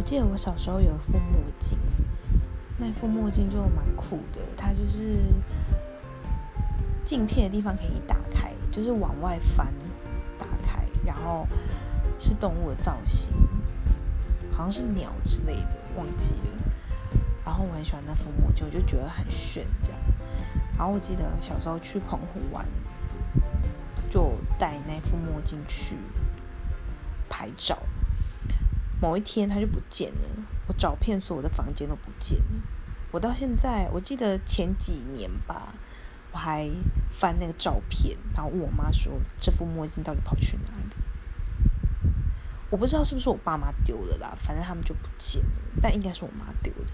我记得我小时候有一副墨镜，那副墨镜就蛮酷的，它就是镜片的地方可以打开，就是往外翻打开，然后是动物的造型，好像是鸟之类的，忘记了。然后我很喜欢那副墨镜，我就觉得很炫这样。然后我记得小时候去澎湖玩，就戴那副墨镜去拍照。某一天它就不见了，我找遍所有的房间都不见了。我到现在，我记得前几年吧，我还翻那个照片，然后问我妈说这副墨镜到底跑去哪里？我不知道是不是我爸妈丢了啦，反正他们就不见了，但应该是我妈丢的。